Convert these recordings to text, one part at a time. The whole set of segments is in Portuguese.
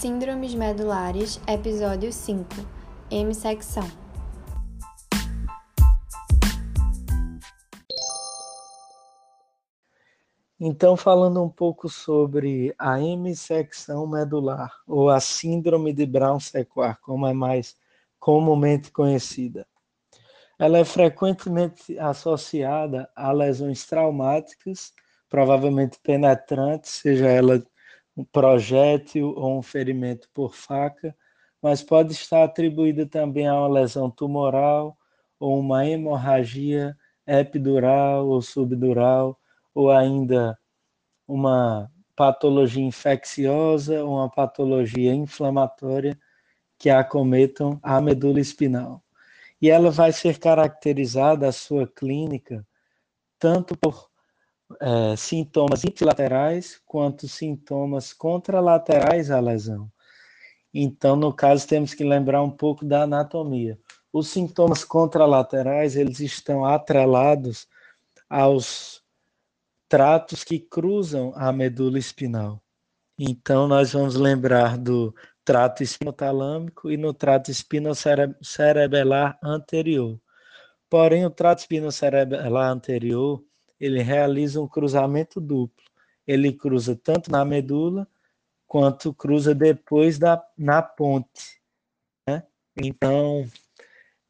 Síndromes medulares, episódio 5 M-secção. Então, falando um pouco sobre a M-secção medular, ou a síndrome de Brown-Sequard, como é mais comumente conhecida. Ela é frequentemente associada a lesões traumáticas, provavelmente penetrantes, seja ela um projétil ou um ferimento por faca, mas pode estar atribuída também a uma lesão tumoral ou uma hemorragia epidural ou subdural, ou ainda uma patologia infecciosa ou uma patologia inflamatória que acometam a medula espinal. E ela vai ser caracterizada, a sua clínica, tanto por é, sintomas ipsilaterais quanto sintomas contralaterais à lesão. Então, no caso, temos que lembrar um pouco da anatomia. Os sintomas contralaterais, eles estão atrelados aos tratos que cruzam a medula espinal. Então, nós vamos lembrar do trato espinotalâmico e no trato espinocerebelar anterior. Porém, o trato espinocerebelar anterior, ele realiza um cruzamento duplo. Ele cruza tanto na medula quanto cruza depois da, na ponte. Né? Então,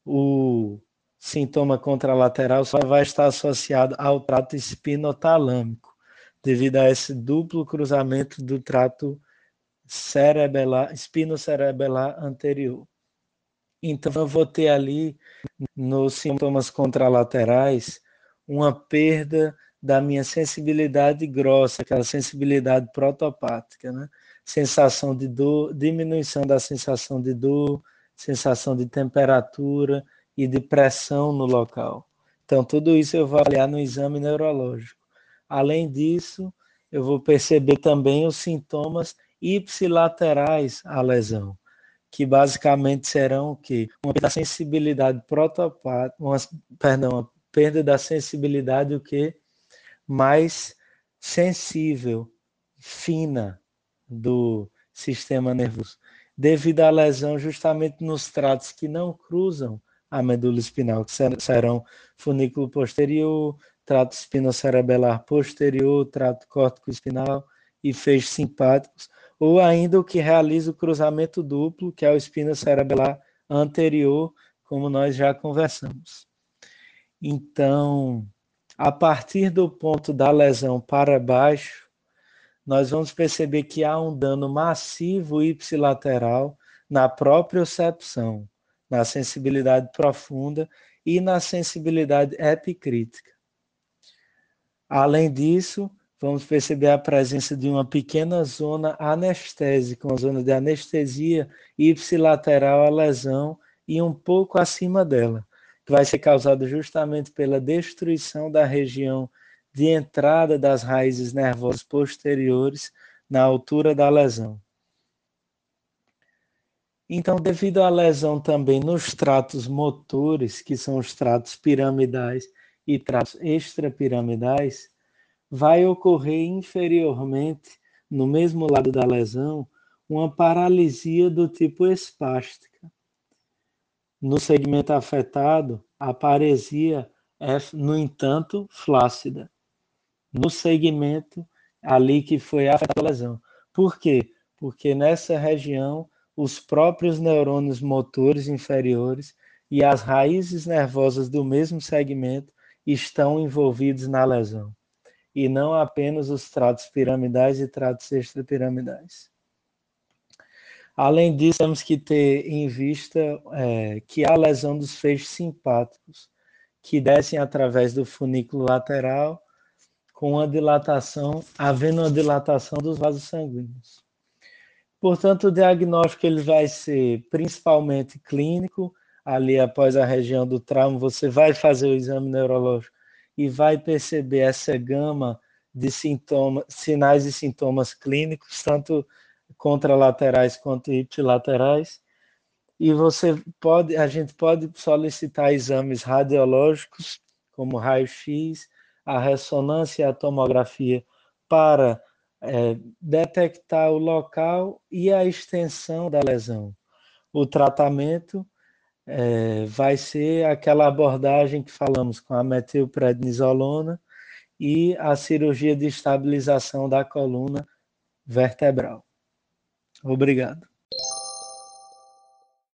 o sintoma contralateral só vai estar associado ao trato espinotalâmico, devido a esse duplo cruzamento do trato cerebelar, espinocerebelar anterior. Então, eu vou ter ali, nos sintomas contralaterais, uma perda da minha sensibilidade grossa, aquela sensibilidade protopática, né? Sensação de dor, diminuição da sensação de dor, sensação de temperatura e de pressão no local. Então, tudo isso eu vou avaliar no exame neurológico. Além disso, eu vou perceber também os sintomas ipsilaterais à lesão, que basicamente serão o quê? Uma sensibilidade protopática, uma, perdão, perda da sensibilidade o que mais sensível, fina do sistema nervoso, devido à lesão justamente nos tratos que não cruzam a medula espinal, que serão funículo posterior, trato espinocerebelar posterior, trato córtico espinal e feixes simpáticos, ou ainda o que realiza o cruzamento duplo, que é o espinocerebelar anterior, como nós já conversamos. Então, a partir do ponto da lesão para baixo, nós vamos perceber que há um dano massivo ipsilateral na própria percepção, na sensibilidade profunda e na sensibilidade epicrítica. Além disso, vamos perceber a presença de uma pequena zona anestésica, uma zona de anestesia ipsilateral à lesão e um pouco acima dela que vai ser causado justamente pela destruição da região de entrada das raízes nervosas posteriores na altura da lesão. Então, devido à lesão também nos tratos motores, que são os tratos piramidais e tratos extrapiramidais, vai ocorrer inferiormente, no mesmo lado da lesão, uma paralisia do tipo espástica. No segmento afetado, a paresia é, no entanto, flácida. No segmento ali que foi afetada a lesão. Por quê? Porque nessa região, os próprios neurônios motores inferiores e as raízes nervosas do mesmo segmento estão envolvidos na lesão, e não apenas os tratos piramidais e tratos extrapiramidais. Além disso, temos que ter em vista é, que há lesão dos feixes simpáticos, que descem através do funículo lateral, com a dilatação, havendo uma dilatação dos vasos sanguíneos. Portanto, o diagnóstico ele vai ser principalmente clínico, ali após a região do trauma, você vai fazer o exame neurológico e vai perceber essa gama de sinais e sintomas clínicos, tanto contralaterais quanto ipsilaterais. E você pode, a gente pode solicitar exames radiológicos, como raio-x, a ressonância e a tomografia, para é, detectar o local e a extensão da lesão. O tratamento é, vai ser aquela abordagem que falamos com a metilprednisolona e a cirurgia de estabilização da coluna vertebral. Obrigado.